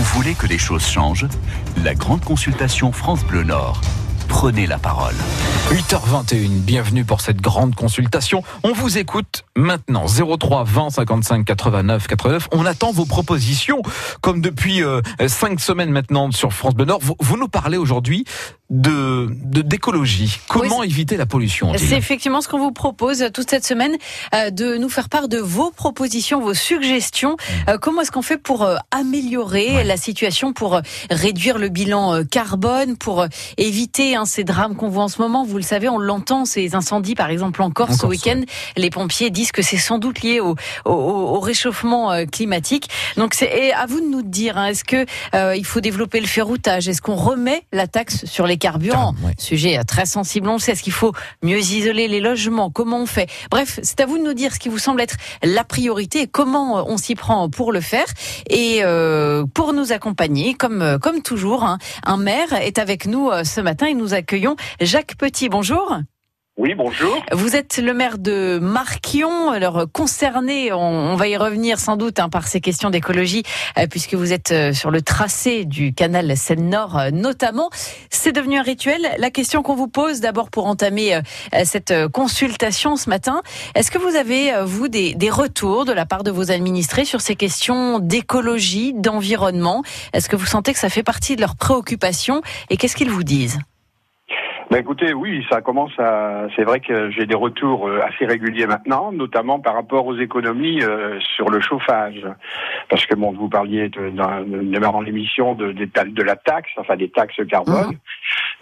Vous voulez que les choses changent? La grande consultation France Bleu Nord. Prenez la parole. 8h21, bienvenue pour cette grande consultation. On vous écoute maintenant 03 20 55 89 89. On attend vos propositions comme depuis 5 euh, semaines maintenant sur France Bleu Nord. Vous, vous nous parlez aujourd'hui de d'écologie. Comment éviter la pollution C'est effectivement ce qu'on vous propose toute cette semaine, euh, de nous faire part de vos propositions, vos suggestions. Mmh. Euh, comment est-ce qu'on fait pour euh, améliorer la situation, pour réduire le bilan carbone, pour éviter hein, ces drames qu'on voit en ce moment Vous le savez, on l'entend, ces incendies par exemple en Corse ce week-end. Les pompiers disent que c'est sans doute lié au, au, au réchauffement climatique. Donc c'est à vous de nous dire, hein, est-ce que il faut développer le ferroutage? Est-ce qu'on remet la taxe sur les carburant. Sujet très sensible, on le sait. Est-ce qu'il faut mieux isoler les logements? Comment on fait? Bref, c'est à vous de nous dire ce qui vous semble être la priorité et comment euh, on s'y prend pour le faire. Et euh, pour nous accompagner, comme, euh, comme toujours, hein, un maire est avec nous ce matin et nous accueillons Jacques Petit. Bonjour. Oui, bonjour. Vous êtes le maire de Marquion, alors concerné, on, va y revenir sans doute hein, par ces questions d'écologie, euh, puisque vous êtes euh, sur le tracé du canal Seine-Nord euh, notamment. C'est devenu un rituel. La question qu'on vous pose d'abord pour entamer cette consultation ce matin, est-ce que vous avez, vous, des, des retours de la part de vos administrés sur ces questions d'écologie, d'environnement? Est-ce que vous sentez que ça fait partie de leurs préoccupations? Et qu'est-ce qu'ils vous disent? Ben écoutez, oui, ça commence à. C'est vrai que j'ai des retours euh, assez réguliers maintenant, notamment par rapport aux économies euh, sur le chauffage, parce que bon, vous parliez de, l'émission de, de, de, la taxe, enfin des taxes carbone, mhm.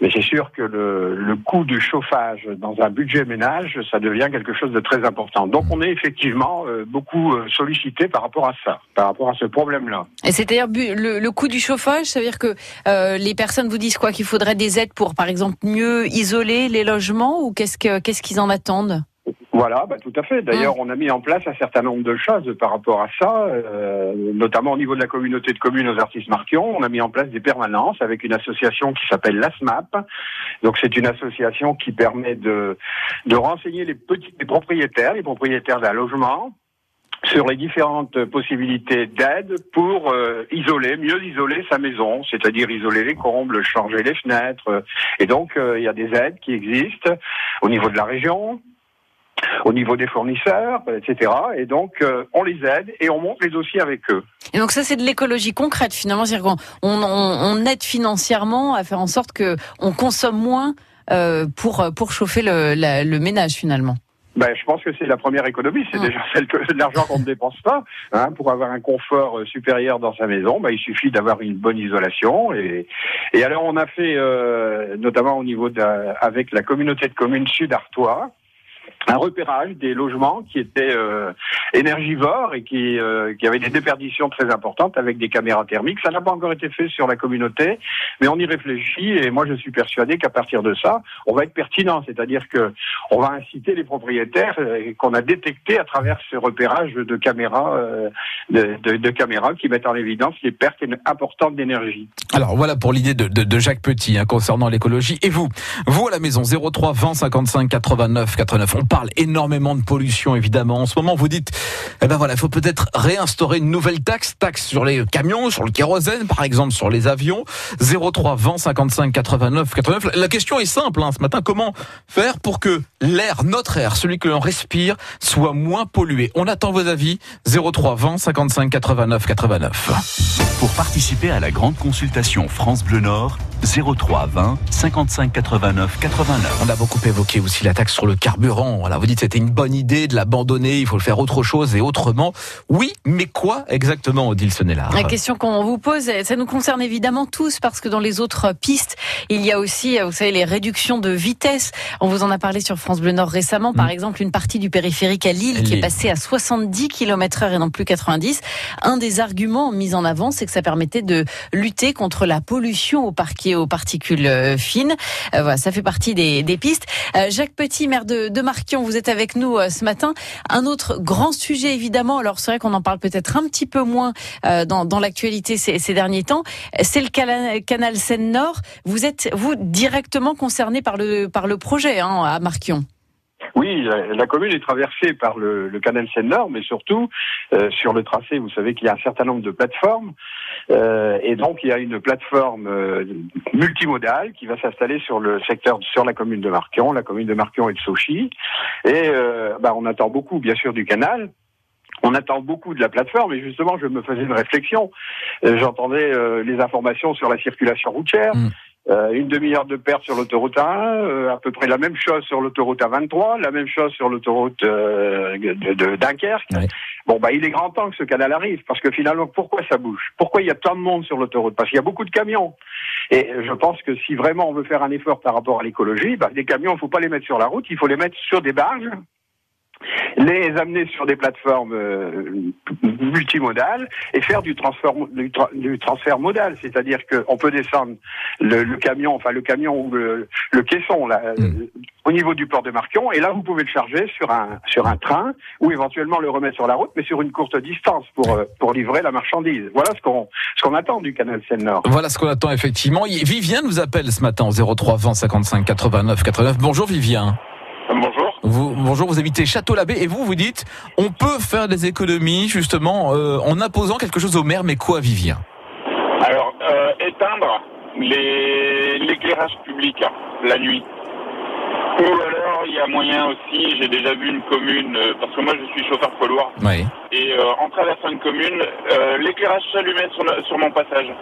Mais c'est sûr que le, le coût du chauffage dans un budget ménage, ça devient quelque chose de très important. Donc on est effectivement euh, beaucoup sollicité par rapport à ça, par rapport à ce problème-là. Et c'est-à-dire le, le coût du chauffage, ça veut dire que les personnes vous disent quoi, qu'il faudrait des aides pour, par exemple, mieux isoler les logements ou qu'est-ce qu'ils en attendent? Voilà, bah, tout à fait. D'ailleurs, hum. on a mis en place un certain nombre de choses par rapport à ça, euh, notamment au niveau de la communauté de communes aux artistes marquions. On a mis en place des permanences avec une association qui s'appelle l'ASMAP. Donc, c'est une association qui permet de, de renseigner les petits les propriétaires, les propriétaires d'un logement, sur les différentes possibilités d'aide pour euh, isoler, mieux isoler sa maison, c'est-à-dire isoler les combles, changer les fenêtres. Et donc, euh, il y a des aides qui existent au niveau de la région, au niveau des fournisseurs, etc. Et donc, euh, on les aide et on monte les dossiers avec eux. Et donc ça, c'est de l'écologie concrète finalement, c'est-à-dire qu'on on, aide financièrement à faire en sorte que on consomme moins pour pour chauffer le, le ménage finalement. Ben, je pense que c'est la première économie, c'est ah. déjà celle que l'argent qu'on ne dépense pas. Hein, pour avoir un confort euh, supérieur dans sa maison, ben, il suffit d'avoir une bonne isolation. Et, et alors on a fait, euh, notamment au niveau de, avec la communauté de communes Sud-Artois, un repérage des logements qui étaient euh, énergivores et qui, euh, qui avaient des déperditions très importantes avec des caméras thermiques. Ça n'a pas encore été fait sur la communauté, mais on y réfléchit et moi je suis persuadé qu'à partir de ça, on va être pertinent, c'est-à-dire que on va inciter les propriétaires euh, qu'on a détectés à travers ce repérage de caméras, de, caméras qui mettent en évidence les pertes importantes d'énergie. Alors voilà pour l'idée de, de, Jacques Petit hein, concernant l'écologie. Et vous, vous à la maison 03 20 55 89 89 on parle énormément de pollution, évidemment. En ce moment, vous dites, eh ben voilà, il faut peut-être réinstaurer une nouvelle taxe, taxe sur les camions, sur le kérosène, par exemple, sur les avions. 03 20 55 89 89. La question est simple, hein, ce matin. Comment faire pour que l'air, notre air, celui que l'on respire, soit moins pollué? On attend vos avis. 03 20 55 89 89. Pour participer à la grande consultation France Bleu Nord, 03 20 55 89 89. On a beaucoup évoqué aussi la taxe sur le carburant. Voilà, vous dites c'était une bonne idée de l'abandonner, il faut le faire autre chose et autrement. Oui, mais quoi exactement, Odile Sonnellard La question qu'on vous pose, ça nous concerne évidemment tous parce que dans les autres pistes, il y a aussi, vous savez, les réductions de vitesse. On vous en a parlé sur France Bleu Nord récemment. Par mm. exemple, une partie du périphérique à Lille, qui est passée à 70 km heure et non plus 90. Un des arguments mis en avant, c'est que ça permettait de lutter contre la pollution au parquet aux particules euh, fines. Euh, voilà, ça fait partie des, pistes. Euh, Jacques Petit, maire de, de Vous êtes avec nous ce matin. Un autre grand sujet, évidemment, alors c'est vrai qu'on en parle peut-être un petit peu moins dans, dans l'actualité ces, derniers temps, c'est le canal, Seine-Nord. Vous êtes, vous, directement concerné par le, par le projet hein, à Marquion. Oui, la, commune est traversée par le, canal Seine-Nord, mais surtout sur le tracé, vous savez qu'il y a un certain nombre de plateformes Euh, et donc il y a une plateforme euh, multimodale qui va s'installer sur le secteur, sur la commune de Marquion, la commune de Marquion et de Sochi. Et euh, bah, on attend beaucoup, bien sûr, du canal. On attend beaucoup de la plateforme et justement, je me faisais une réflexion. Euh, J'entendais euh, les informations sur la circulation routière. Mm. Euh, une demi-heure de perte sur l'autoroute A1, euh, à peu près la même chose sur l'autoroute A23, la même chose sur l'autoroute euh, de, de Dunkerque. Bon, bah, il est grand temps que ce canal arrive, parce que finalement, pourquoi ça bouge? Pourquoi il y a tant de monde sur l'autoroute? Parce qu'il y a beaucoup de camions. Et je pense que si vraiment on veut faire un effort par rapport à l'écologie, bah, les camions, il faut pas les mettre sur la route, il faut les mettre sur des barges les amener sur des plateformes euh, multimodales et faire du transfert du, tra- du transfert modal, c'est-à-dire qu'on peut descendre le, le camion, enfin le camion ou le, le caisson là, Mm. euh, au niveau du port de Marquion, et là vous pouvez le charger sur un sur un train ou éventuellement le remettre sur la route, mais sur une courte distance pour euh, pour livrer la marchandise. Voilà ce qu'on ce qu'on attend du canal Seine-Nord. Voilà ce qu'on attend effectivement. Vivien nous appelle ce matin au 03 20 55 89 89. Bonjour Vivien. Bonjour. Bonjour, vous habitez Château-Labbé et vous vous dites on peut faire des économies justement euh, en imposant quelque chose au maire, mais quoi Vivien? Alors, euh, éteindre l'éclairage public hein, la nuit. Ou alors, il y a moyen aussi, j'ai déjà vu une commune, euh, parce que moi je suis chauffeur poids Oui. et en traversant une commune, l'éclairage s'allumait sur, sur mon passage.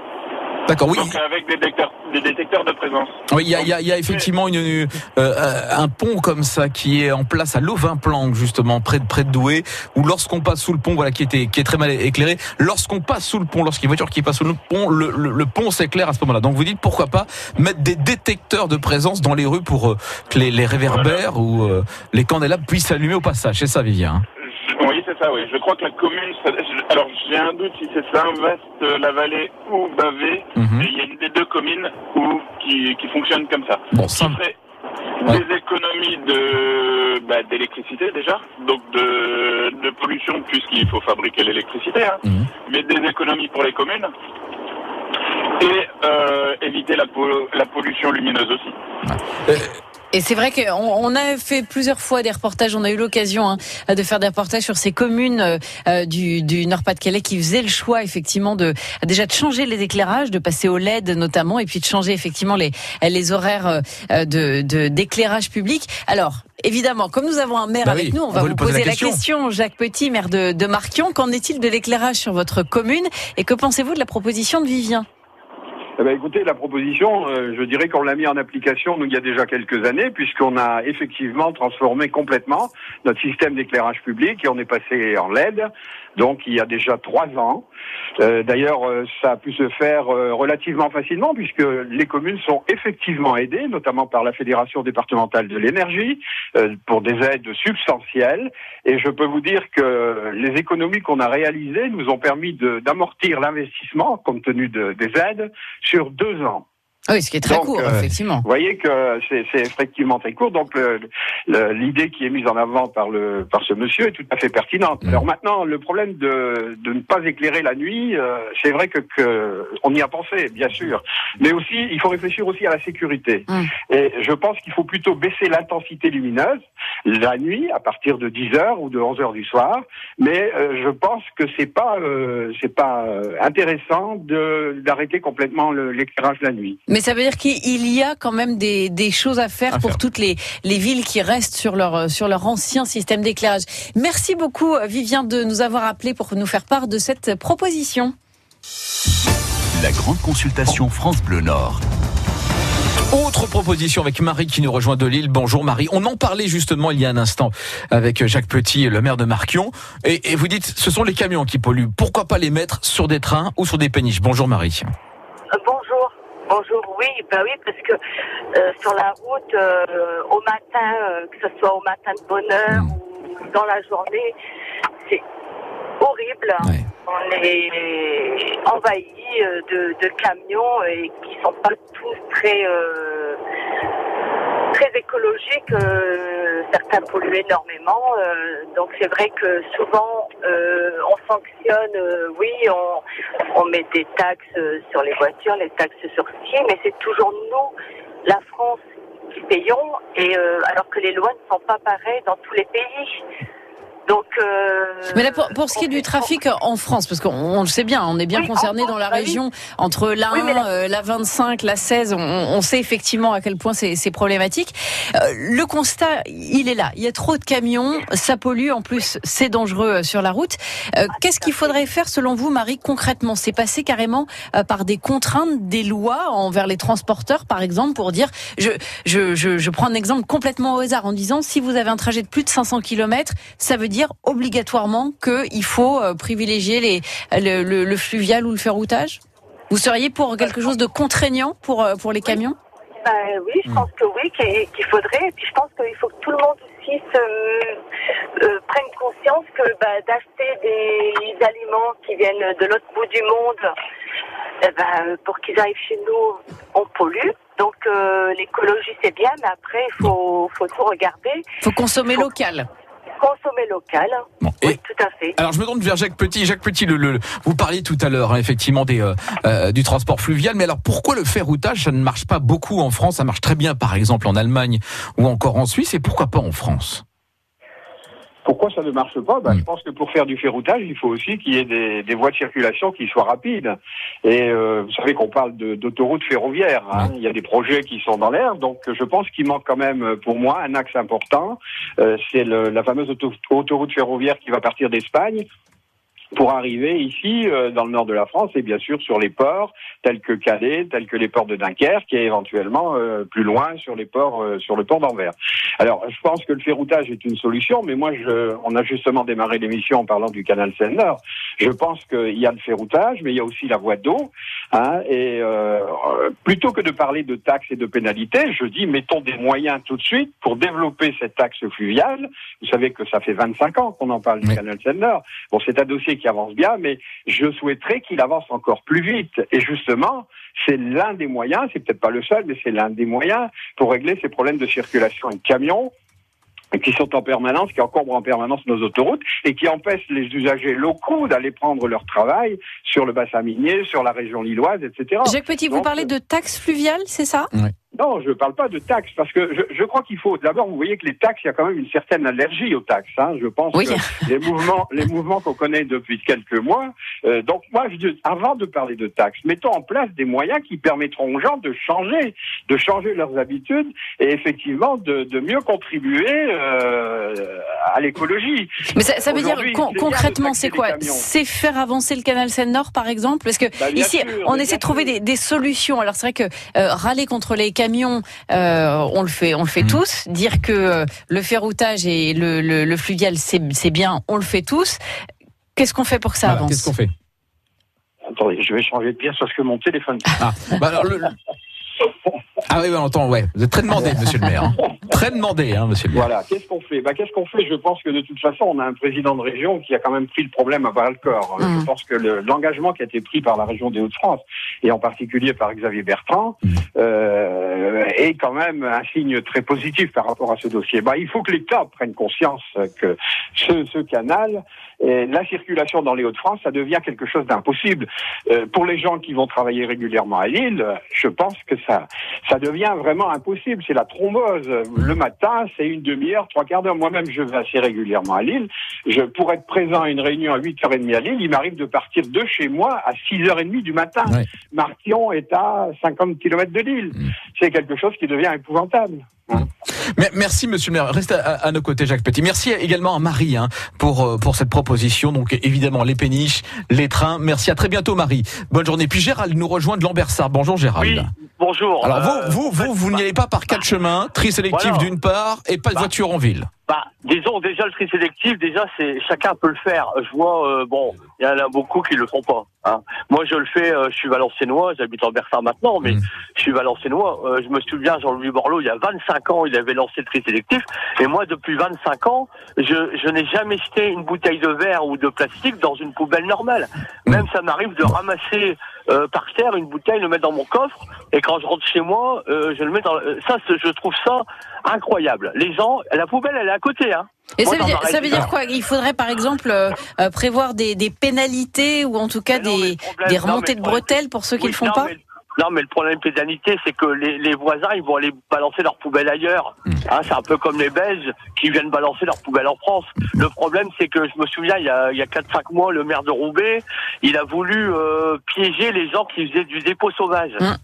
D'accord, oui. Donc avec des détecteurs, des détecteurs de présence. Oui, il y a, y a- y a effectivement une, une- euh, un pont comme ça qui est en place à Lovin-Planck justement près de près de Douai où lorsqu'on passe sous le pont, voilà qui était qui est très mal éclairé, lorsqu'on passe sous le pont, lorsqu'il y a une voiture qui passe sous le pont, le, le- le pont s'éclaire à ce moment-là. Donc vous dites pourquoi pas mettre des détecteurs de présence dans les rues pour euh, que les, les réverbères ou euh, les candélabres puissent s'allumer au passage. C'est ça, Vivien. hein c'est ça, oui. Je crois que la commune, ça- je- alors j'ai un doute si c'est Saint-Vaast, la vallée ou Bavé, Mhm. mais il y a une des deux communes où, qui, qui fonctionne comme ça. Bon, Ce ça, serait Ouais. des économies de bah, d'électricité déjà, donc de, de pollution puisqu'il faut fabriquer l'électricité, hein, Mhm. mais des économies pour les communes et euh, éviter la, po- la pollution lumineuse aussi. Et c'est vrai qu'on on a fait plusieurs fois des reportages, on a eu l'occasion hein, de faire des reportages sur ces communes euh, du, du Nord-Pas-de-Calais qui faisaient le choix effectivement de déjà de changer les éclairages, de passer au LED notamment, et puis de changer effectivement les, les horaires euh, de de- d'éclairage public. Alors évidemment, comme nous avons un maire Bah avec oui, nous, on on va vous poser poser la question. Jacques Petit, maire de, de Marquion, qu'en est-il de l'éclairage sur votre commune et que pensez-vous de la proposition de Vivien? Eh ben, écoutez, la proposition, euh, je dirais qu'on l'a mis en application nous, il y a déjà quelques années, puisqu'on a effectivement transformé complètement notre système d'éclairage public et on est passé en LED. Donc il y a déjà trois ans. Euh, D'ailleurs, euh, ça a pu se faire euh, relativement facilement puisque les communes sont effectivement aidées, notamment par la Fédération départementale de l'énergie, euh, pour des aides substantielles. Et je peux vous dire que les économies qu'on a réalisées nous ont permis d'amortir l'investissement compte tenu de- des aides sur deux ans. Oui, ce qui est très Donc, court, euh, effectivement. Vous voyez que c'est effectivement très court. Donc l'idée qui est mise en avant par le par ce monsieur est tout à fait pertinente. Mm. Alors maintenant, le problème de, de ne pas éclairer la nuit, euh, c'est vrai que, que on y a pensé, bien sûr, mais aussi il faut réfléchir aussi à la sécurité. Mm. Et je pense qu'il faut plutôt baisser l'intensité lumineuse la nuit à partir de 10 heures ou de 11 heures du soir. Mais euh, je pense que c'est pas euh, c'est pas intéressant de d'arrêter complètement l'éclairage la nuit. Mais ça veut dire qu'il y a quand même des, des choses à faire À pour faire. toutes les, les villes qui restent sur leur, sur leur ancien système d'éclairage. Merci beaucoup, Vivien, de nous avoir appelé pour nous faire part de cette proposition. La grande consultation France Bleu Nord. Autre proposition avec Marie qui nous rejoint de Lille. Bonjour Marie. On en parlait justement il y a un instant avec Jacques Petit, le maire de Marquion. Et, et vous dites, ce sont les camions qui polluent. Pourquoi pas les mettre sur des trains ou sur des péniches? Bonjour Marie. Oui, bah oui, parce que euh, sur la route, euh, au matin, euh, que ce soit au matin de bonne heure Mm. ou dans la journée, c'est horrible. Ouais. On est envahi de, de camions et qui sont pas tous très très écologiques. Certains polluent énormément. euh, donc c'est vrai que souvent euh, on sanctionne, euh, oui, on, on met des taxes sur les voitures, les taxes sur ski, mais c'est toujours nous, la France, qui payons, et alors que les lois ne sont pas pareilles dans tous les pays. Donc, euh, Mais là, pour, pour ce qui est du trafic en France, parce qu'on on le sait bien, on est bien Oui, concerné dans la bah oui. région entre la Oui, mais 1, la- euh, la 25, la 16, on, on sait effectivement à quel point c'est problématique. Euh, le constat, il est là. Il y a trop de camions, ça pollue, en plus c'est dangereux euh, sur la route. Euh, Qu'est-ce qu'il faudrait faire selon vous, Marie, concrètement? C'est passer carrément euh, par des contraintes, des lois envers les transporteurs, par exemple, pour dire, je, je, je, je prends un exemple complètement au hasard en disant, si vous avez un trajet de plus de 500 km, ça veut dire obligatoirement qu'il faut euh, privilégier les, le, le- le fluvial ou le ferroutage? Vous seriez pour quelque chose de contraignant pour, euh, pour les camions? Bah, oui, je pense que oui, qu'il faudrait. Et puis je pense qu'il faut que tout le monde aussi se, euh, prenne conscience que bah, d'acheter des aliments qui viennent de l'autre bout du monde, eh ben, pour qu'ils arrivent chez nous, on pollue. Donc euh, l'écologie c'est bien, mais après il faut, faut tout regarder, Il faut consommer local. Consommer local. Bon, et- Oui, tout à fait. Alors je me tourne vers Jacques Petit. Jacques Petit, le, le- vous parliez tout à l'heure hein, effectivement des, euh, euh, du transport fluvial, mais alors pourquoi le ferroutage ça ne marche pas beaucoup en France? Ça marche très bien par exemple en Allemagne ou encore en Suisse, et pourquoi pas en France? Pourquoi ça ne marche pas? Ben, Mm. Je pense que pour faire du ferroutage, il faut aussi qu'il y ait des, des voies de circulation qui soient rapides. Et euh, vous savez qu'on parle d'autoroutes ferroviaires. hein. Il y a des projets qui sont dans l'air. Donc je pense qu'il manque quand même, pour moi, un axe important. Euh, C'est la fameuse auto- autoroute ferroviaire qui va partir d'Espagne pour arriver ici, euh, dans le nord de la France, et bien sûr sur les ports tels que Calais, tels que les ports de Dunkerque, et éventuellement euh, plus loin sur les ports, euh, sur le port d'Anvers. Alors, je pense que le ferroutage est une solution, mais moi, je, on a justement démarré l'émission en parlant du canal Seine-Nord. Je pense qu'il y a le ferroutage, mais il y a aussi la voie d'eau. Hein, et plutôt que de parler de taxes et de pénalités, je dis mettons des moyens tout de suite pour développer cet axe fluvial. Vous savez que ça fait 25 ans qu'on en parle du Oui. canal Seine-Nord. Bon, c'est un dossier qui avance bien, mais je souhaiterais qu'il avance encore plus vite. Et justement, c'est l'un des moyens, c'est peut-être pas le seul, mais c'est l'un des moyens pour régler ces problèmes de circulation de camions qui sont en permanence, qui encombrent en permanence nos autoroutes et qui empêchent les usagers locaux d'aller prendre leur travail sur le bassin minier, sur la région lilloise, etc. Jacques Petit, vous parlez de taxes fluviales, c'est ça? Non, je ne parle pas de taxes, parce que je, je crois qu'il faut. D'abord, vous voyez que les taxes, il y a quand même une certaine allergie aux taxes. Hein. Je pense Oui. que les mouvements, les mouvements qu'on connaît depuis quelques mois. euh, donc, moi, je, avant de parler de taxes, mettons en place des moyens qui permettront aux gens de changer, de changer leurs habitudes et effectivement de, de mieux contribuer euh, à l'écologie. Mais ça, ça veut dire con- concrètement, c'est quoi? C'est faire avancer le canal Seine-Nord, par exemple? Parce que Bah, ici, sûr, on essaie de trouver des, des solutions. Alors c'est vrai que euh, râler contre les camions, euh, on le fait, on le fait Mhm. tous. Dire que le ferroutage et le, le, le fluvial, c'est bien, on le fait tous. Qu'est-ce qu'on fait pour que ça Voilà, avance Qu'est-ce qu'on fait Attendez, je vais changer de pièce parce que mon téléphone. Ah, bah alors, le- ah oui, bah, on entend, ouais. Vous êtes très demandé, monsieur le maire. hein. Très demandé, hein, monsieur. Voilà, qu'est-ce qu'on fait? Bah, Qu'est-ce qu'on fait? Je pense que de toute façon, on a un président de région qui a quand même pris le problème à bras le corps. Mhm. Je pense que le- l'engagement qui a été pris par la région des Hauts-de-France, et en particulier par Xavier Bertrand, Mhm. euh, est quand même un signe très positif par rapport à ce dossier. Bah, il faut que l'État prenne conscience que ce, ce canal, et la circulation dans les Hauts-de-France, ça devient quelque chose d'impossible. Euh, pour les gens qui vont travailler régulièrement à Lille, je pense que ça, ça devient vraiment impossible. C'est la thrombose. Le matin, c'est une demi-heure, trois quarts d'heure. Moi-même, je vais assez régulièrement à Lille. Je, pour être présent à une réunion à 8h30 à Lille, il m'arrive de partir de chez moi à 6h30 du matin. Ouais. Marquion est à 50 km de Lille. Mm. C'est quelque chose qui devient épouvantable. Mais- Merci, monsieur le maire. Reste à, à nos côtés, Jacques Petit. Merci également à Marie hein, pour, euh, pour cette proposition. Donc, évidemment, les péniches, les trains. Merci. À très bientôt, Marie. Bonne journée. Puis Gérald nous rejoint de Lambersart. Bonjour, Gérald. Oui, bonjour. Alors, Euh, vous, vous, vous, vous n'y allez pas par quatre chemins, tri sélectif Voilà. d'une part, et pas de Bah. voiture en ville. Bah, disons déjà le tri sélectif, déjà c'est chacun peut le faire. Je vois, euh, bon, il y en a beaucoup qui le font pas. Hein. Moi, je le fais. euh, je suis valenciennois, j'habite en Bersard maintenant, mais Mm. je suis valenciennois. Euh, je me souviens, Jean-Louis Borloo, il y a 25 ans, il avait lancé le tri sélectif, et moi, depuis 25 ans, je, je n'ai jamais jeté une bouteille de verre ou de plastique dans une poubelle normale. Même ça m'arrive de ramasser euh, par terre une bouteille, le mettre dans mon coffre, et quand je rentre chez moi, euh, je le mets dans. euh, Ça, je trouve ça incroyable. Les gens, la poubelle, elle est à côté, hein. Et Moi, ça veut, dire, ça veut dire quoi? Il faudrait par exemple euh, prévoir des, des pénalités ou en tout cas non, des, problème- remontées de bretelles pour ceux qui Oui, le font non, pas? Non, mais le problème pénalité, c'est que les, les, voisins, ils vont aller balancer leurs poubelles ailleurs. Mm. Hein, c'est un peu comme les Belges qui viennent balancer leurs poubelles en France. Le problème, c'est que je me souviens, il y a, il y a 4-5 mois, le maire de Roubaix, il a voulu euh, piéger les gens qui faisaient du dépôt sauvage. Mm.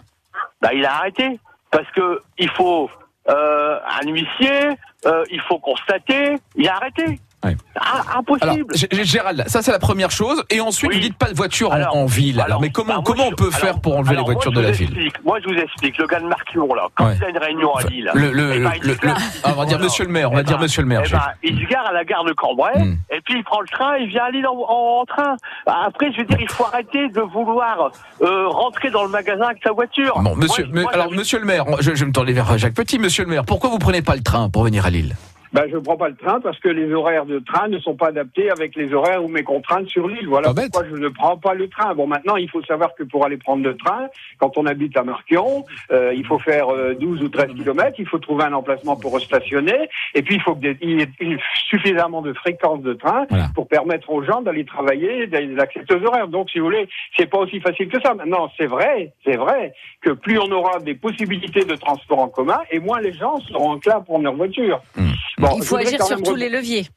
Bah, il a arrêté. Parce que il faut euh, un huissier, euh, il faut constater, il a arrêté. Ouais. Ah, impossible. Gérald, ça c'est la première chose. Et ensuite, Oui. vous dites pas de voiture en- Alors, en, ville. Alors, alors, mais comment, bah, comment je- on peut faire pour enlever les voitures de la ville. Moi, je vous explique. Le gars de Marquion, là, quand Ouais. il a une réunion à Lille, le, le, eh le, ben, le- on va dire monsieur le maire, on va Eh dire ben, monsieur le maire. eh ben, il se gare à la gare de Cambrai, Mm. et puis il prend le train, il vient à Lille en, train. Après, je veux dire, il faut arrêter de vouloir euh, rentrer dans le magasin avec sa voiture. Bon, monsieur, alors monsieur le maire, je, je vais me tourner vers Jacques Petit. Monsieur le maire, pourquoi vous prenez pas le train pour venir à Lille? Ben, je ne prends pas le train parce que les horaires de train ne sont pas adaptés avec les horaires ou mes contraintes sur l'île. Voilà Pas bête. pourquoi je ne prends pas le train. Bon, maintenant, il faut savoir que pour aller prendre le train, quand on habite à Marquion, euh, il faut faire euh, 12 ou 13 kilomètres, il faut trouver un emplacement pour stationner, et puis il faut qu'il y ait suffisamment de fréquence de train Voilà. pour permettre aux gens d'aller travailler, d'aller accepter aux horaires. Donc, si vous voulez, c'est pas aussi facile que ça. Maintenant, c'est vrai, c'est vrai que plus on aura des possibilités de transport en commun, et moins les gens seront enclins prendre leur voiture. Mm. Bon, Il faut agir sur tous les leviers.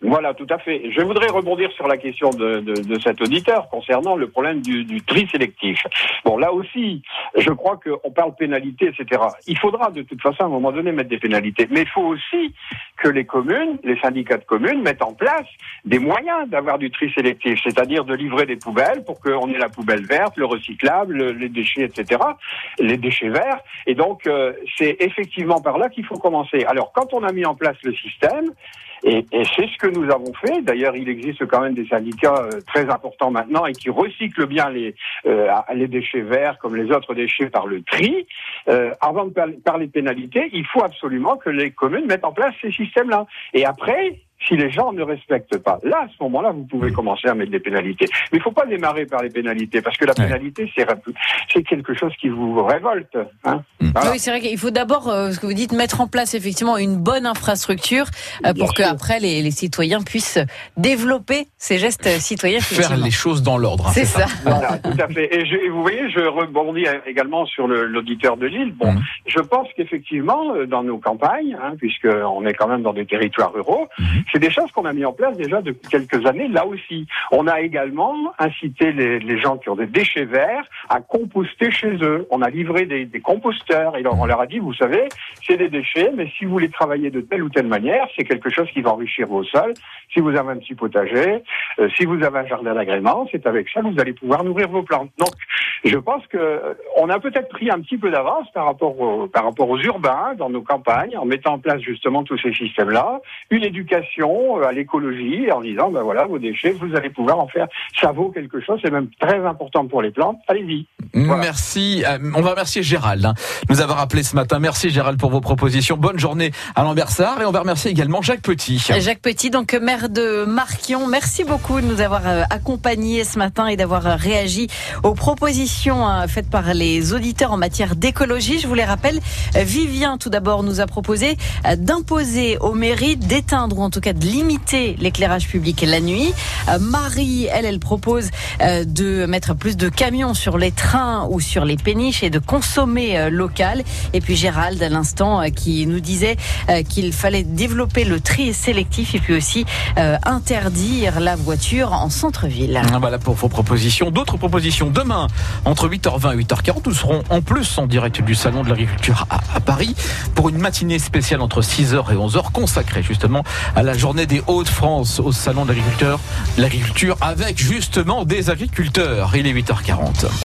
Voilà, tout à fait. Je voudrais rebondir sur la question de, de, cet auditeur concernant le problème du, tri sélectif. Bon, là aussi, je crois qu'on parle pénalité, etc. Il faudra de toute façon à un moment donné mettre des pénalités, mais il faut aussi que les communes, les syndicats de communes mettent en place des moyens d'avoir du tri sélectif, c'est-à-dire de livrer des poubelles pour qu'on ait la poubelle verte, le recyclable, le- les déchets, etc., les déchets verts. Et donc, euh, c'est effectivement par là qu'il faut commencer. Alors, quand on a mis en place le système, et, et c'est ce que nous avons fait. D'ailleurs, il existe quand même des syndicats euh, très importants maintenant et qui recyclent bien les, euh, les déchets verts comme les autres déchets par le tri. Euh, avant de par- parler de pénalités, il faut absolument que les communes mettent en place ces systèmes-là. Et après, si les gens ne respectent pas, là, à ce moment-là, vous pouvez commencer à mettre des pénalités. Mais il faut pas démarrer par les pénalités, parce que la pénalité, c'est c'est quelque chose qui vous révolte. Hein Voilà. Oui, c'est vrai qu'il faut d'abord, euh, ce que vous dites, mettre en place effectivement une bonne infrastructure euh, pour que sûr. après les, les citoyens puissent développer ces gestes citoyens. Faire les choses dans l'ordre. hein, C'est ça. Voilà, tout à fait. Et, je- et vous voyez, je rebondis également sur l'auditeur de Lille. Bon, Mhm. je pense qu'effectivement, euh, dans nos campagnes, hein, puisqu'on est quand même dans des territoires ruraux, c'est des choses qu'on a mis en place déjà depuis quelques années. Là aussi, on a également incité les, gens qui ont des déchets verts à composter chez eux. On a livré des, des composteurs et on leur a dit, vous savez, c'est des déchets, mais si vous les travaillez de telle ou telle manière, c'est quelque chose qui va enrichir vos sols. Si vous avez un petit potager, euh, si vous avez un jardin d'agrément, c'est avec ça que vous allez pouvoir nourrir vos plantes. Donc, je pense que euh, on a peut-être pris un petit peu d'avance par rapport aux, par rapport aux urbains dans nos campagnes, en mettant en place justement tous ces systèmes-là, une éducation euh, à l'écologie, en disant ben voilà vos déchets, vous allez pouvoir en faire, ça vaut quelque chose, c'est même très important pour les plantes. Allez-y. Voilà. Merci. Euh, on va remercier Gérald hein, de nous avoir appelé ce matin. Merci Gérald pour vos propositions. Bonne journée à Lambersart et on va remercier également Jacques Petit. Jacques Petit, donc maire de Marquion, merci beaucoup de nous avoir euh, accompagnés ce matin et d'avoir réagi aux propositions faites par les auditeurs en matière d'écologie. Je vous les rappelle, Vivien tout d'abord nous a proposé d'imposer aux mairies d'éteindre ou en tout cas de limiter l'éclairage public la nuit. Euh, Marie, elle, elle propose euh, de mettre plus de camions sur les trains ou sur les péniches et de consommer euh, local. Et puis Gérald à l'instant qui nous disait qu'il fallait développer le tri sélectif et puis aussi interdire la voiture en centre-ville. Ah, Voilà pour vos propositions. D'autres propositions demain entre 8h20 et 8h40. Nous serons en plus en direct du Salon de l'Agriculture à Paris pour une matinée spéciale entre 6h et 11h consacrée justement à la journée des Hauts-de-France au Salon de l'Agriculture. L'agriculture avec justement des agriculteurs. Il est 8h40.